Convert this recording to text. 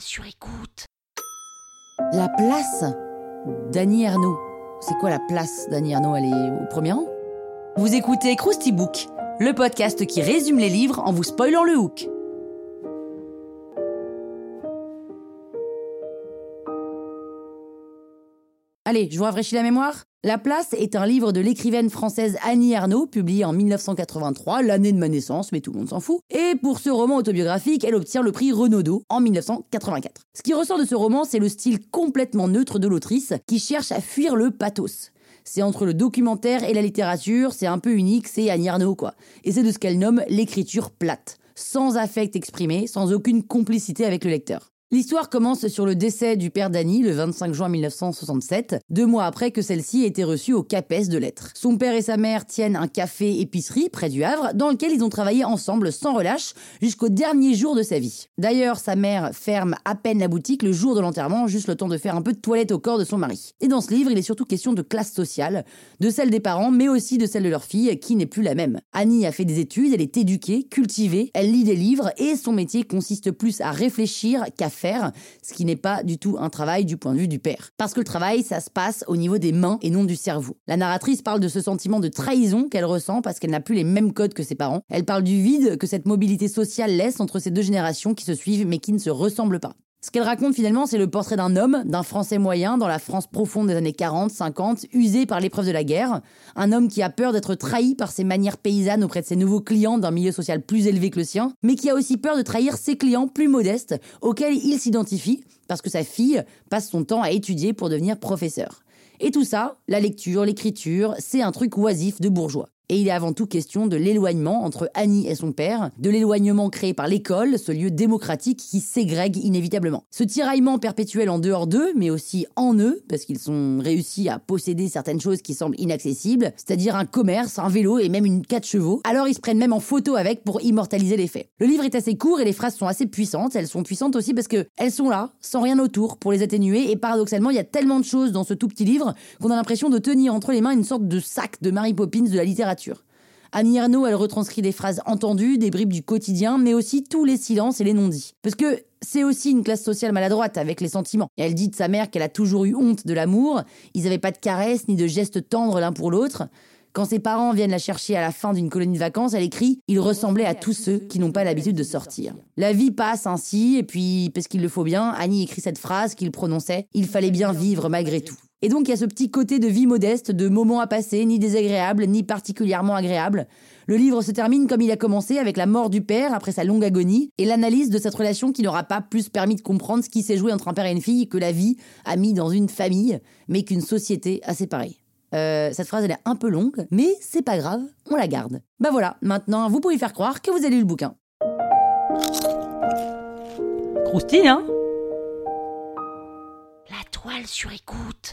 Écoute. La place d'Annie Ernaux. C'est quoi la place d'Annie Ernaux? Elle est au premier rang? Vous écoutez Krusty Book, le podcast qui résume les livres en vous spoilant le hook. Allez, je vous rafraîchis la mémoire La place est un livre de l'écrivaine française Annie Ernaux, publié en 1983, l'année de ma naissance, mais tout le monde s'en fout. Et pour ce roman autobiographique, elle obtient le prix Renaudot en 1984. Ce qui ressort de ce roman, c'est le style complètement neutre de l'autrice, qui cherche à fuir le pathos. C'est entre le documentaire et la littérature, c'est un peu unique, c'est Annie Ernaux, quoi. Et c'est de ce qu'elle nomme l'écriture plate, sans affect exprimé, sans aucune complicité avec le lecteur. L'histoire commence sur le décès du père d'Annie le 25 juin 1967, deux mois après que celle-ci ait été reçue au CAPES de lettres. Son père et sa mère tiennent un café-épicerie près du Havre, dans lequel ils ont travaillé ensemble sans relâche jusqu'au dernier jour de sa vie. D'ailleurs, sa mère ferme à peine la boutique le jour de l'enterrement, juste le temps de faire un peu de toilette au corps de son mari. Et dans ce livre, il est surtout question de classe sociale, de celle des parents, mais aussi de celle de leur fille, qui n'est plus la même. Annie a fait des études, elle est éduquée, cultivée, elle lit des livres, et son métier consiste plus à réfléchir qu'à ce qui n'est pas du tout un travail du point de vue du père. Parce que le travail, ça se passe au niveau des mains et non du cerveau. La narratrice parle de ce sentiment de trahison qu'elle ressent parce qu'elle n'a plus les mêmes codes que ses parents. Elle parle du vide que cette mobilité sociale laisse entre ces deux générations qui se suivent mais qui ne se ressemblent pas. Ce qu'elle raconte finalement, c'est le portrait d'un homme, d'un Français moyen, dans la France profonde des années 40, 50, usé par l'épreuve de la guerre. Un homme qui a peur d'être trahi par ses manières paysannes auprès de ses nouveaux clients d'un milieu social plus élevé que le sien, mais qui a aussi peur de trahir ses clients plus modestes, auxquels il s'identifie, parce que sa fille passe son temps à étudier pour devenir professeur. Et tout ça, la lecture, l'écriture, c'est un truc oisif de bourgeois. Et il est avant tout question de l'éloignement entre Annie et son père, de l'éloignement créé par l'école, ce lieu démocratique qui ségrègue inévitablement. Ce tiraillement perpétuel en dehors d'eux, mais aussi en eux, parce qu'ils ont réussi à posséder certaines choses qui semblent inaccessibles, c'est-à-dire un commerce, un vélo et même une 4 chevaux, alors ils se prennent même en photo avec pour immortaliser les faits. Le livre est assez court et les phrases sont assez puissantes, elles sont puissantes aussi parce que elles sont là, sans rien autour, pour les atténuer, et paradoxalement, il y a tellement de choses dans ce tout petit livre qu'on a l'impression de tenir entre les mains une sorte de sac de Mary Poppins de la littérature. Annie Ernaux, elle retranscrit des phrases entendues, des bribes du quotidien, mais aussi tous les silences et les non-dits. Parce que c'est aussi une classe sociale maladroite avec les sentiments. Elle dit de sa mère qu'elle a toujours eu honte de l'amour, ils n'avaient pas de caresses ni de gestes tendres l'un pour l'autre. Quand ses parents viennent la chercher à la fin d'une colonie de vacances, elle écrit Il ressemblait à tous ceux qui n'ont pas l'habitude de sortir. La vie passe ainsi, et puis, parce qu'il le faut bien, Annie écrit cette phrase qu'il prononçait Il fallait bien vivre malgré tout. Et donc il y a ce petit côté de vie modeste, de moments à passer, ni désagréables, ni particulièrement agréables. Le livre se termine comme il a commencé, avec la mort du père après sa longue agonie, et l'analyse de cette relation qui n'aura pas plus permis de comprendre ce qui s'est joué entre un père et une fille que la vie a mis dans une famille, mais qu'une société a séparé. Euh, cette phrase elle est un peu longue, mais c'est pas grave, on la garde. Bah voilà, maintenant vous pouvez faire croire que vous avez lu le bouquin. Croustille, hein? La toile sur écoute.